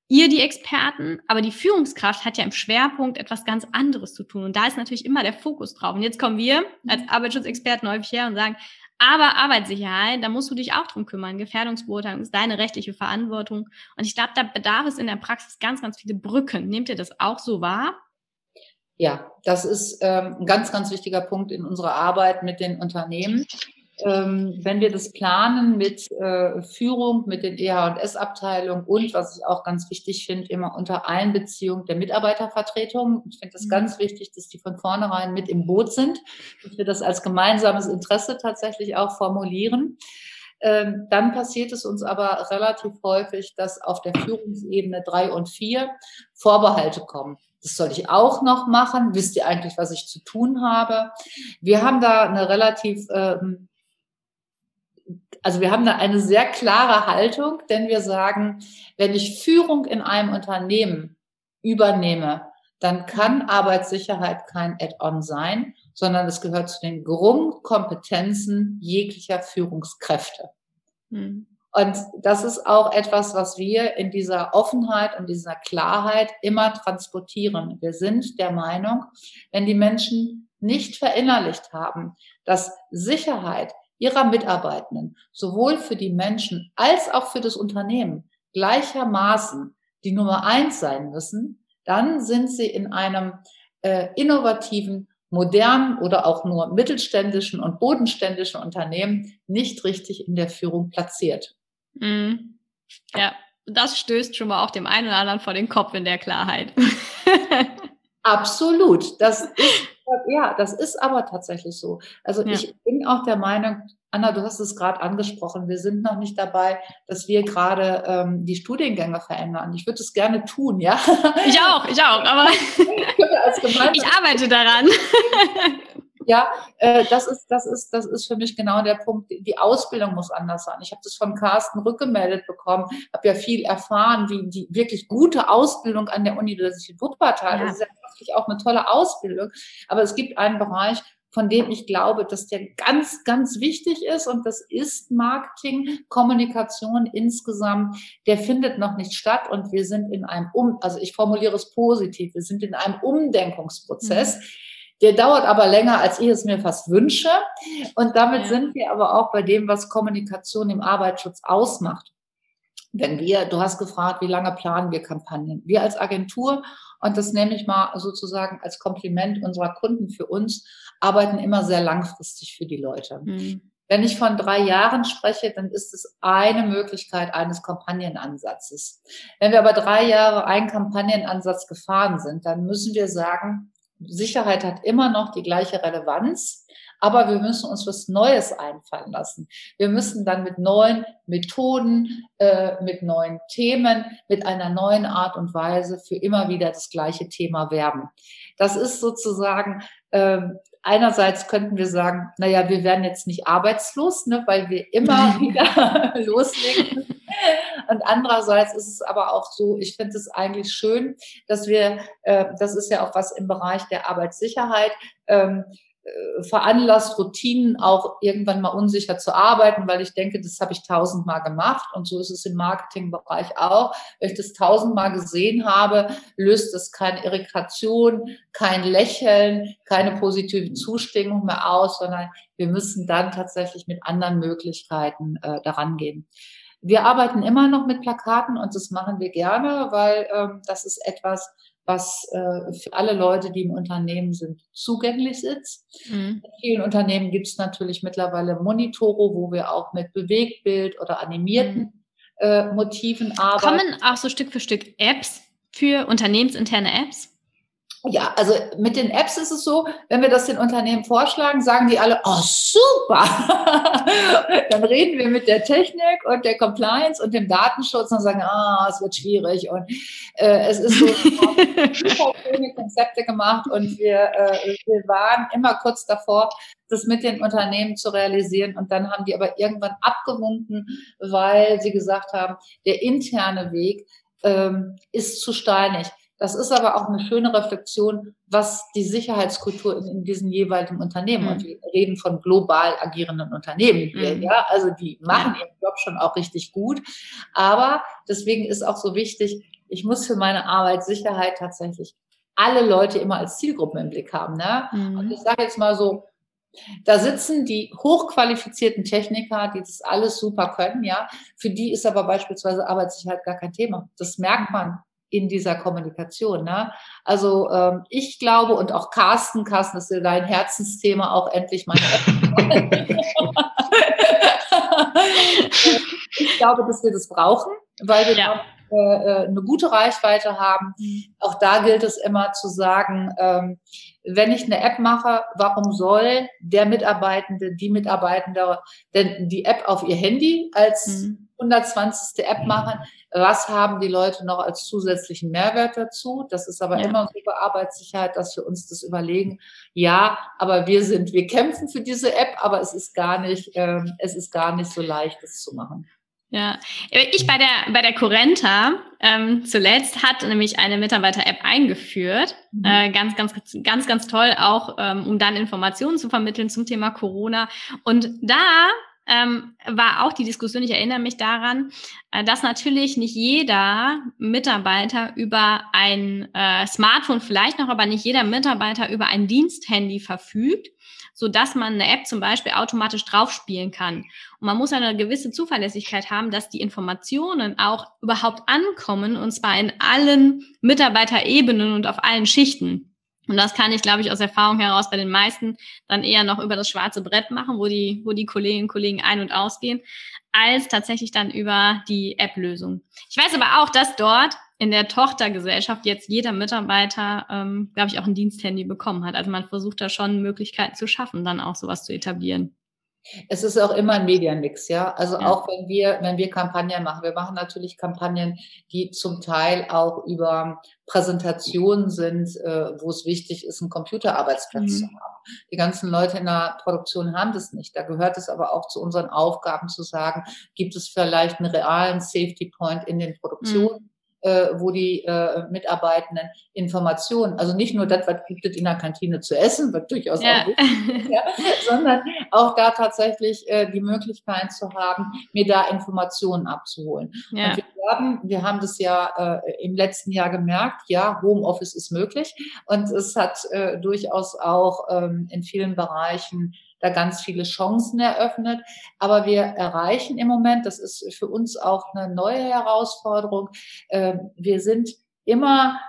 ihr die Experten, aber die Führungskraft hat ja im Schwerpunkt etwas ganz anderes zu tun. Und da ist natürlich immer der Fokus drauf. Und jetzt kommen wir als Arbeitsschutzexperten häufig her und sagen, aber Arbeitssicherheit, da musst du dich auch drum kümmern. Gefährdungsbeurteilung ist deine rechtliche Verantwortung. Und ich glaube, da bedarf es in der Praxis ganz, ganz viele Brücken. Nehmt ihr das auch so wahr? Ja, das ist ähm, ein ganz, ganz wichtiger Punkt in unserer Arbeit mit den Unternehmen ähm, wenn wir das planen mit äh, Führung, mit den EH&S-Abteilungen und, was ich auch ganz wichtig finde, immer unter Einbeziehung der Mitarbeitervertretung. Ich finde das mhm. ganz wichtig, dass die von vornherein mit im Boot sind, dass wir das als gemeinsames Interesse tatsächlich auch formulieren. Ähm, dann passiert es uns aber relativ häufig, dass auf der Führungsebene drei und vier Vorbehalte kommen. Das soll ich auch noch machen. Wisst ihr eigentlich, was ich zu tun habe? Wir haben da eine relativ ähm, also wir haben da eine sehr klare Haltung, denn wir sagen, wenn ich Führung in einem Unternehmen übernehme, dann kann Arbeitssicherheit kein Add-on sein, sondern es gehört zu den Grundkompetenzen jeglicher Führungskräfte. Hm. Und das ist auch etwas, was wir in dieser Offenheit und dieser Klarheit immer transportieren. Wir sind der Meinung, wenn die Menschen nicht verinnerlicht haben, dass Sicherheit ihrer Mitarbeitenden sowohl für die Menschen als auch für das Unternehmen gleichermaßen die Nummer eins sein müssen, dann sind sie in einem äh, innovativen, modernen oder auch nur mittelständischen und bodenständischen Unternehmen nicht richtig in der Führung platziert. Mm. Ja, das stößt schon mal auch dem einen oder anderen vor den Kopf in der Klarheit. Absolut. Das ist ja, das ist aber tatsächlich so. Also ja. ich bin auch der Meinung, Anna, du hast es gerade angesprochen, wir sind noch nicht dabei, dass wir gerade ähm, die Studiengänge verändern. Ich würde es gerne tun, ja. Ich auch, ich auch, aber ich arbeite daran. Ja, äh, das ist, das ist, das ist für mich genau der Punkt. Die Ausbildung muss anders sein. Ich habe das von Carsten rückgemeldet bekommen, habe ja viel erfahren, wie die wirklich gute Ausbildung an der Universität Wuppertal. Ja. Das ist ja wirklich auch eine tolle Ausbildung. Aber es gibt einen Bereich, von dem ich glaube, dass der ganz, ganz wichtig ist und das ist Marketing, Kommunikation insgesamt. Der findet noch nicht statt und wir sind in einem Um, also ich formuliere es positiv, wir sind in einem Umdenkungsprozess. Mhm der dauert aber länger, als ich es mir fast wünsche. Und damit ja. sind wir aber auch bei dem, was Kommunikation im Arbeitsschutz ausmacht. Wenn wir, du hast gefragt, wie lange planen wir Kampagnen? Wir als Agentur, und das nehme ich mal sozusagen als Kompliment unserer Kunden für uns, arbeiten immer sehr langfristig für die Leute. Mhm. Wenn ich von drei Jahren spreche, dann ist es eine Möglichkeit eines Kampagnenansatzes. Wenn wir aber drei Jahre einen Kampagnenansatz gefahren sind, dann müssen wir sagen, Sicherheit hat immer noch die gleiche Relevanz, aber wir müssen uns was Neues einfallen lassen. Wir müssen dann mit neuen Methoden, äh, mit neuen Themen, mit einer neuen Art und Weise für immer wieder das gleiche Thema werben. Das ist sozusagen äh, einerseits könnten wir sagen, naja, wir werden jetzt nicht arbeitslos, ne, weil wir immer wieder loslegen. Und andererseits ist es aber auch so, ich finde es eigentlich schön, dass wir, äh, das ist ja auch was im Bereich der Arbeitssicherheit, ähm, äh, veranlasst, Routinen auch irgendwann mal unsicher zu arbeiten, weil ich denke, das habe ich tausendmal gemacht und so ist es im Marketingbereich auch. Wenn ich das tausendmal gesehen habe, löst es keine Irritation, kein Lächeln, keine positive Zustimmung mehr aus, sondern wir müssen dann tatsächlich mit anderen Möglichkeiten äh, daran gehen. Wir arbeiten immer noch mit Plakaten und das machen wir gerne, weil ähm, das ist etwas, was äh, für alle Leute, die im Unternehmen sind, zugänglich ist. Mhm. In vielen Unternehmen gibt es natürlich mittlerweile Monitore, wo wir auch mit Bewegtbild oder animierten mhm. äh, Motiven arbeiten. Kommen auch so Stück für Stück Apps für unternehmensinterne Apps? Ja, also mit den Apps ist es so, wenn wir das den Unternehmen vorschlagen, sagen die alle, oh super. dann reden wir mit der Technik und der Compliance und dem Datenschutz und sagen, ah, es wird schwierig und äh, es ist so super schöne Konzepte gemacht und wir, äh, wir waren immer kurz davor, das mit den Unternehmen zu realisieren und dann haben die aber irgendwann abgewunken, weil sie gesagt haben, der interne Weg ähm, ist zu steinig. Das ist aber auch eine schöne Reflexion, was die Sicherheitskultur in, in diesen jeweiligen Unternehmen, mhm. und wir reden von global agierenden Unternehmen hier, mhm. ja, also die machen ihren Job schon auch richtig gut. Aber deswegen ist auch so wichtig, ich muss für meine Arbeit Sicherheit tatsächlich alle Leute immer als Zielgruppe im Blick haben. Ne? Mhm. Und ich sage jetzt mal so, da sitzen die hochqualifizierten Techniker, die das alles super können, ja. Für die ist aber beispielsweise Arbeitssicherheit gar kein Thema. Das merkt man in dieser Kommunikation. Ne? Also ähm, ich glaube und auch Carsten, Carsten, das ist ja dein Herzensthema, auch endlich meine Ich glaube, dass wir das brauchen, weil wir ja. äh, äh, eine gute Reichweite haben. Mhm. Auch da gilt es immer zu sagen, ähm, wenn ich eine App mache, warum soll der Mitarbeitende, die Mitarbeitende denn die App auf ihr Handy als mhm 120. App machen. Was haben die Leute noch als zusätzlichen Mehrwert dazu? Das ist aber ja. immer unsere Arbeitssicherheit, dass wir uns das überlegen. Ja, aber wir sind, wir kämpfen für diese App, aber es ist gar nicht, ähm, es ist gar nicht so leicht, das zu machen. Ja, ich bei der bei der Corenta ähm, zuletzt hat nämlich eine Mitarbeiter-App eingeführt, mhm. äh, ganz ganz ganz ganz toll auch, ähm, um dann Informationen zu vermitteln zum Thema Corona. Und da ähm, war auch die Diskussion, ich erinnere mich daran, äh, dass natürlich nicht jeder Mitarbeiter über ein äh, Smartphone vielleicht noch, aber nicht jeder Mitarbeiter über ein Diensthandy verfügt, so dass man eine App zum Beispiel automatisch draufspielen kann. Und man muss eine gewisse Zuverlässigkeit haben, dass die Informationen auch überhaupt ankommen, und zwar in allen Mitarbeiterebenen und auf allen Schichten. Und das kann ich, glaube ich, aus Erfahrung heraus bei den meisten dann eher noch über das schwarze Brett machen, wo die, wo die Kolleginnen und Kollegen ein- und ausgehen, als tatsächlich dann über die App-Lösung. Ich weiß aber auch, dass dort in der Tochtergesellschaft jetzt jeder Mitarbeiter, ähm, glaube ich, auch ein Diensthandy bekommen hat. Also man versucht da schon Möglichkeiten zu schaffen, dann auch sowas zu etablieren. Es ist auch immer ein Medienmix, ja. Also ja. auch wenn wir, wenn wir Kampagnen machen, wir machen natürlich Kampagnen, die zum Teil auch über Präsentationen sind, äh, wo es wichtig ist, einen Computerarbeitsplatz mhm. zu haben. Die ganzen Leute in der Produktion haben das nicht. Da gehört es aber auch zu unseren Aufgaben zu sagen, gibt es vielleicht einen realen Safety Point in den Produktionen? Mhm äh, wo die äh, Mitarbeitenden Informationen, also nicht nur das, was gibt es in der Kantine zu essen, was durchaus ja. auch wichtig ist, ja, sondern auch da tatsächlich äh, die Möglichkeit zu haben, mir da Informationen abzuholen. Ja. Und wir haben, wir haben das ja äh, im letzten Jahr gemerkt, ja, Homeoffice ist möglich und es hat äh, durchaus auch ähm, in vielen Bereichen da ganz viele Chancen eröffnet. Aber wir erreichen im Moment, das ist für uns auch eine neue Herausforderung, ähm, wir sind immer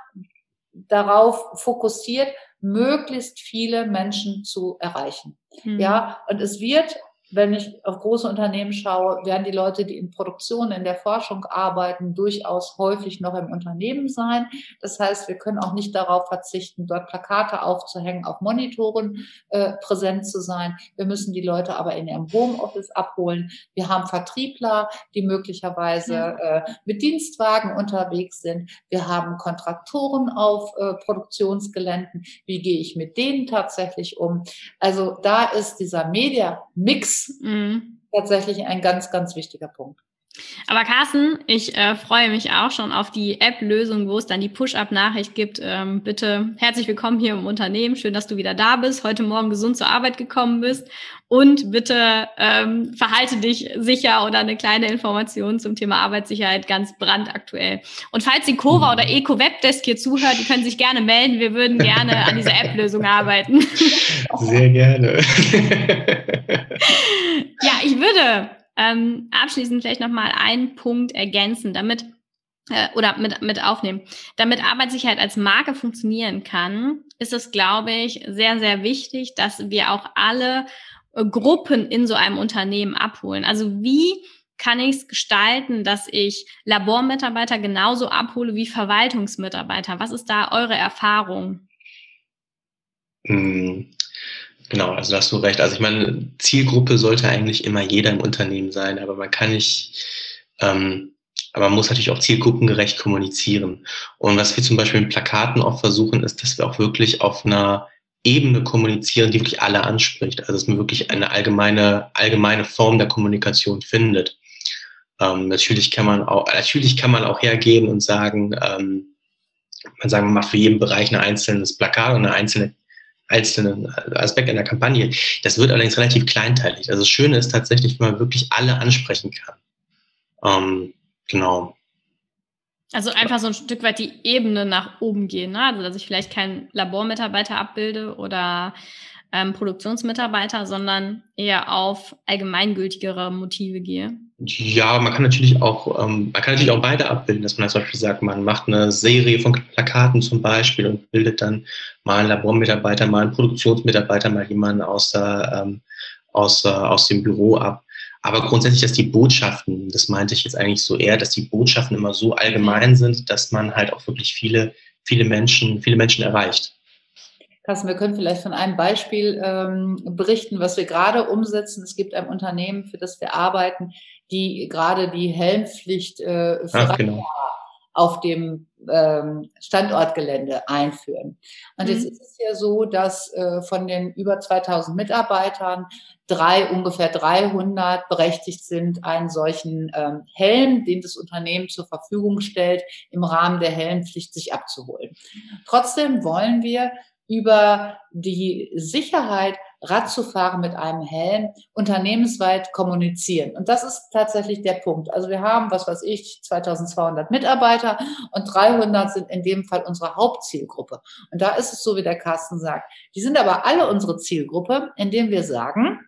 darauf fokussiert, möglichst viele Menschen zu erreichen. Mhm. Ja, und es wird wenn ich auf große Unternehmen schaue, werden die Leute, die in Produktion, in der Forschung arbeiten, durchaus häufig noch im Unternehmen sein. Das heißt, wir können auch nicht darauf verzichten, dort Plakate aufzuhängen, auf Monitoren äh, präsent zu sein. Wir müssen die Leute aber in ihrem Homeoffice abholen. Wir haben Vertriebler, die möglicherweise äh, mit Dienstwagen unterwegs sind. Wir haben Kontraktoren auf äh, Produktionsgeländen. Wie gehe ich mit denen tatsächlich um? Also da ist dieser Media-Mix mhm. tatsächlich ein ganz, ganz wichtiger Punkt. Aber Carsten, ich äh, freue mich auch schon auf die App-Lösung, wo es dann die Push-Up-Nachricht gibt. Ähm, bitte herzlich willkommen hier im Unternehmen. Schön, dass du wieder da bist, heute Morgen gesund zur Arbeit gekommen bist. Und bitte ähm, verhalte dich sicher oder eine kleine Information zum Thema Arbeitssicherheit ganz brandaktuell. Und falls die Cova oder Eco Webdesk hier zuhört, die können sich gerne melden. Wir würden gerne an dieser App-Lösung arbeiten. Sehr gerne. ja, ich würde ähm, abschließend vielleicht nochmal einen Punkt ergänzen, damit äh, oder mit, mit aufnehmen. Damit Arbeitssicherheit als Marke funktionieren kann, ist es, glaube ich, sehr, sehr wichtig, dass wir auch alle äh, Gruppen in so einem Unternehmen abholen. Also wie kann ich es gestalten, dass ich Labormitarbeiter genauso abhole wie Verwaltungsmitarbeiter? Was ist da eure Erfahrung? Genau, also da hast du recht. Also ich meine, Zielgruppe sollte eigentlich immer jeder im Unternehmen sein, aber man kann nicht, ähm, aber man muss natürlich auch zielgruppengerecht kommunizieren. Und was wir zum Beispiel mit Plakaten auch versuchen, ist, dass wir auch wirklich auf einer Ebene kommunizieren, die wirklich alle anspricht. Also dass man wirklich eine allgemeine, allgemeine Form der Kommunikation findet. Ähm, natürlich kann man auch, natürlich kann man auch hergehen und sagen, ähm, man sagen, man macht für jeden Bereich ein einzelnes Plakat und eine einzelne einzelnen Aspekt einer Kampagne. Das wird allerdings relativ kleinteilig. Also das Schöne ist tatsächlich, wenn man wirklich alle ansprechen kann. Ähm, genau. Also einfach so ein Stück weit die Ebene nach oben gehen, ne? Also dass ich vielleicht keinen Labormitarbeiter abbilde oder ähm, Produktionsmitarbeiter, sondern eher auf allgemeingültigere Motive gehe. Ja, man kann natürlich auch, ähm, man kann natürlich auch beide abbilden, dass man zum Beispiel sagt, man macht eine Serie von Plakaten zum Beispiel und bildet dann mal einen Labormitarbeiter, mal einen Produktionsmitarbeiter, mal jemanden aus, der, ähm, aus, äh, aus dem Büro ab. Aber grundsätzlich, dass die Botschaften, das meinte ich jetzt eigentlich so eher, dass die Botschaften immer so allgemein sind, dass man halt auch wirklich viele, viele Menschen, viele Menschen erreicht. Carsten, wir können vielleicht von einem Beispiel ähm, berichten, was wir gerade umsetzen. Es gibt ein Unternehmen, für das wir arbeiten, die gerade die Helmpflicht äh, für Ach, genau. auf dem ähm, Standortgelände einführen. Und mhm. jetzt ist es ja so, dass äh, von den über 2000 Mitarbeitern drei, ungefähr 300 berechtigt sind, einen solchen ähm, Helm, den das Unternehmen zur Verfügung stellt, im Rahmen der Helmpflicht sich abzuholen. Trotzdem wollen wir über die Sicherheit, Rad zu fahren mit einem Helm, unternehmensweit kommunizieren. Und das ist tatsächlich der Punkt. Also wir haben, was weiß ich, 2200 Mitarbeiter und 300 sind in dem Fall unsere Hauptzielgruppe. Und da ist es so, wie der Carsten sagt. Die sind aber alle unsere Zielgruppe, indem wir sagen,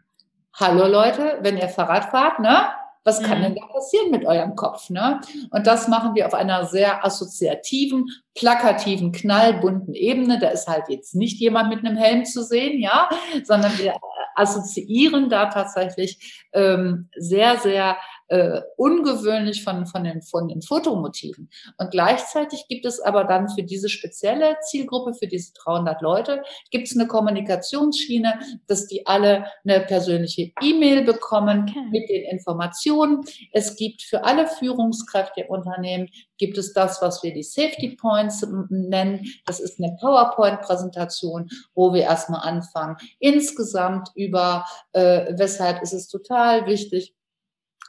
hallo Leute, wenn ihr Fahrrad fahrt, ne, was kann mhm. denn da passieren mit eurem Kopf? Ne? Und das machen wir auf einer sehr assoziativen, plakativen, knallbunten Ebene. Da ist halt jetzt nicht jemand mit einem Helm zu sehen, ja, sondern wir assoziieren da tatsächlich ähm, sehr, sehr äh, ungewöhnlich von, von, den, von den Fotomotiven. Und gleichzeitig gibt es aber dann für diese spezielle Zielgruppe, für diese 300 Leute, gibt es eine Kommunikationsschiene, dass die alle eine persönliche E-Mail bekommen okay. mit den Informationen. Es gibt für alle Führungskräfte im Unternehmen, gibt es das, was wir die Safety Points nennen. Das ist eine PowerPoint-Präsentation, wo wir erstmal anfangen, insgesamt über, äh, weshalb ist es total wichtig,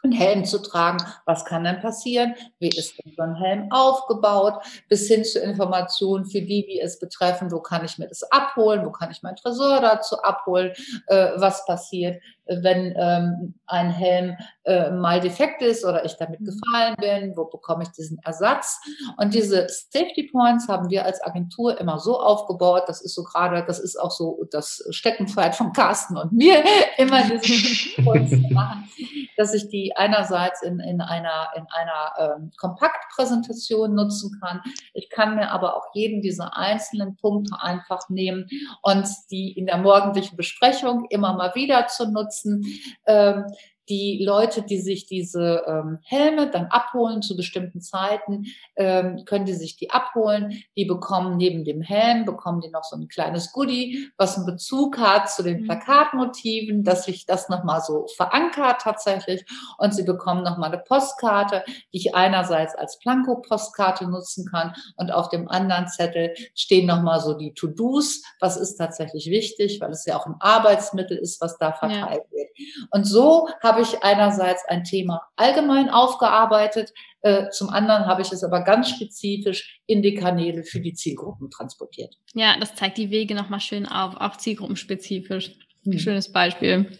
einen Helm zu tragen. Was kann denn passieren? Wie ist denn so ein Helm aufgebaut? Bis hin zu Informationen für die, die es betreffen. Wo kann ich mir das abholen? Wo kann ich mein Tresor dazu abholen? Äh, was passiert? Wenn ähm, ein Helm äh, mal defekt ist oder ich damit mhm. gefallen bin, wo bekomme ich diesen Ersatz? Und diese Safety Points haben wir als Agentur immer so aufgebaut, das ist so gerade, das ist auch so das Steckenpferd von Carsten und mir, immer diese Points zu machen, dass ich die einerseits in, in einer, in einer ähm, Kompaktpräsentation nutzen kann. Ich kann mir aber auch jeden dieser einzelnen Punkte einfach nehmen und die in der morgendlichen Besprechung immer mal wieder zu nutzen nutzen. Ähm, die Leute, die sich diese ähm, Helme dann abholen zu bestimmten Zeiten, ähm, können die sich die abholen. Die bekommen neben dem Helm, bekommen die noch so ein kleines Goodie, was einen Bezug hat zu den mhm. Plakatmotiven, dass sich das nochmal so verankert tatsächlich. Und sie bekommen nochmal eine Postkarte, die ich einerseits als Planko-Postkarte nutzen kann und auf dem anderen Zettel stehen nochmal so die To-Dos. Was ist tatsächlich wichtig, weil es ja auch ein Arbeitsmittel ist, was da verteilt ja. wird. Und so habe ich einerseits ein Thema allgemein aufgearbeitet, äh, zum anderen habe ich es aber ganz spezifisch in die Kanäle für die Zielgruppen transportiert. Ja, das zeigt die Wege nochmal schön auf, auch zielgruppenspezifisch. Hm. Schönes Beispiel.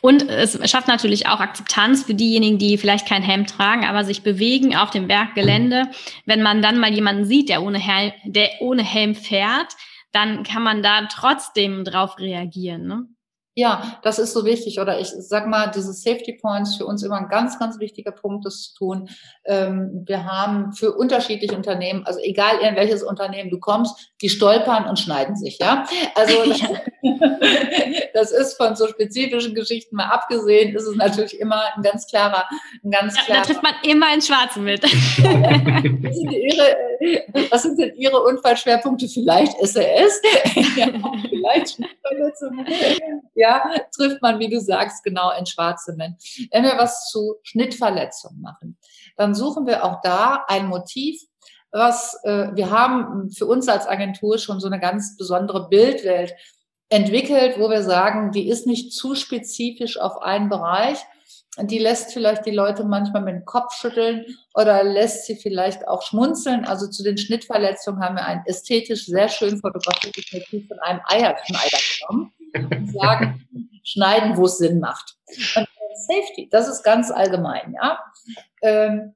Und es schafft natürlich auch Akzeptanz für diejenigen, die vielleicht kein Helm tragen, aber sich bewegen auf dem Berggelände. Wenn man dann mal jemanden sieht, der ohne Helm, der ohne Helm fährt, dann kann man da trotzdem drauf reagieren. Ne? Ja, das ist so wichtig. Oder ich sag mal, diese Safety Points für uns immer ein ganz, ganz wichtiger Punkt, das zu tun. Ähm, wir haben für unterschiedliche Unternehmen, also egal in welches Unternehmen du kommst, die stolpern und schneiden sich, ja. Also das ist von so spezifischen Geschichten mal abgesehen, ist es natürlich immer ein ganz klarer, ein ganz klarer. Ja, da trifft man immer ins Schwarze mit. was, sind ihre, was sind denn Ihre Unfallschwerpunkte? Vielleicht SAS, ja, vielleicht Verletzungen ja, trifft man, wie du sagst, genau in schwarze Menschen. Wenn wir was zu Schnittverletzungen machen, dann suchen wir auch da ein Motiv, was äh, wir haben für uns als Agentur schon so eine ganz besondere Bildwelt entwickelt, wo wir sagen, die ist nicht zu spezifisch auf einen Bereich. Die lässt vielleicht die Leute manchmal mit dem Kopf schütteln oder lässt sie vielleicht auch schmunzeln. Also zu den Schnittverletzungen haben wir ein ästhetisch sehr schön fotografiertes Motiv von einem Eierschneider genommen und sagen, schneiden, wo es Sinn macht. Und Safety, das ist ganz allgemein, ja. Ähm,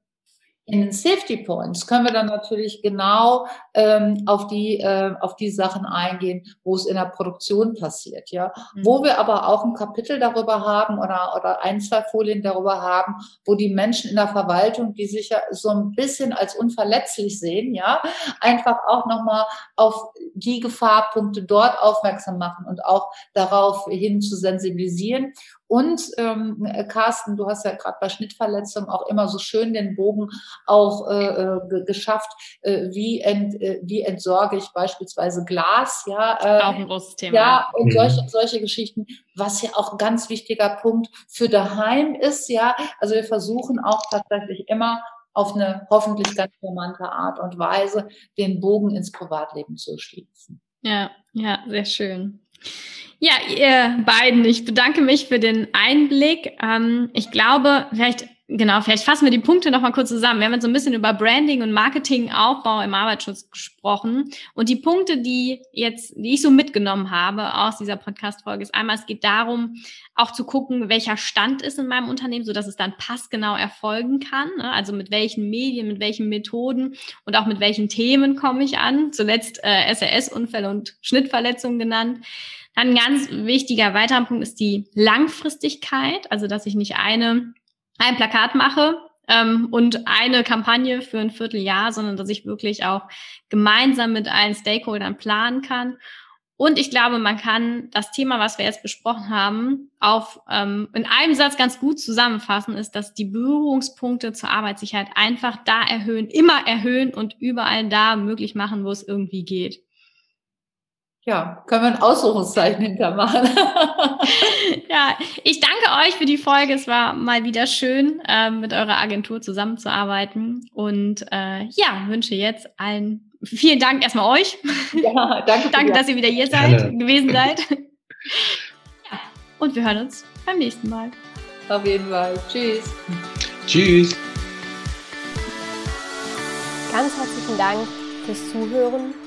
in den Safety Points können wir dann natürlich genau ähm, auf die äh, auf die Sachen eingehen, wo es in der Produktion passiert, ja. Mhm. Wo wir aber auch ein Kapitel darüber haben oder oder ein zwei Folien darüber haben, wo die Menschen in der Verwaltung, die sich ja so ein bisschen als unverletzlich sehen, ja, einfach auch noch mal auf die Gefahrpunkte dort aufmerksam machen und auch darauf hin zu sensibilisieren und ähm, Carsten, du hast ja gerade bei Schnittverletzungen auch immer so schön den Bogen auch äh, äh geschafft, äh, wie, ent, äh, wie entsorge ich beispielsweise Glas, ja. Äh, auch ein großes Thema. Ja, und mhm. solche, solche Geschichten, was ja auch ein ganz wichtiger Punkt für daheim ist, ja. Also wir versuchen auch tatsächlich immer auf eine hoffentlich ganz charmante Art und Weise den Bogen ins Privatleben zu schließen. Ja, ja, sehr schön. Ja, ihr beiden, ich bedanke mich für den Einblick. Ähm, ich glaube, vielleicht, genau, vielleicht fassen wir die Punkte nochmal kurz zusammen. Wir haben jetzt so ein bisschen über Branding und Marketingaufbau im Arbeitsschutz gesprochen. Und die Punkte, die jetzt, die ich so mitgenommen habe aus dieser Podcast-Folge, ist einmal, es geht darum, auch zu gucken, welcher Stand ist in meinem Unternehmen, so dass es dann passgenau erfolgen kann. Ne? Also mit welchen Medien, mit welchen Methoden und auch mit welchen Themen komme ich an. Zuletzt äh, SRS-Unfälle und Schnittverletzungen genannt. Dann ein ganz wichtiger weiterer Punkt ist die Langfristigkeit, also dass ich nicht eine, ein Plakat mache ähm, und eine Kampagne für ein Vierteljahr, sondern dass ich wirklich auch gemeinsam mit allen Stakeholdern planen kann. Und ich glaube, man kann das Thema, was wir jetzt besprochen haben, auf ähm, in einem Satz ganz gut zusammenfassen, ist, dass die Berührungspunkte zur Arbeitssicherheit einfach da erhöhen, immer erhöhen und überall da möglich machen, wo es irgendwie geht ja, können wir ein Ausrufungszeichen hintermachen. ja, ich danke euch für die Folge. Es war mal wieder schön, äh, mit eurer Agentur zusammenzuarbeiten. Und äh, ja, wünsche jetzt allen vielen Dank erstmal euch. Ja, danke. danke, dass ihr wieder hier seid, Gerne. gewesen seid. ja, und wir hören uns beim nächsten Mal. Auf jeden Fall. Tschüss. Tschüss. Ganz herzlichen Dank fürs Zuhören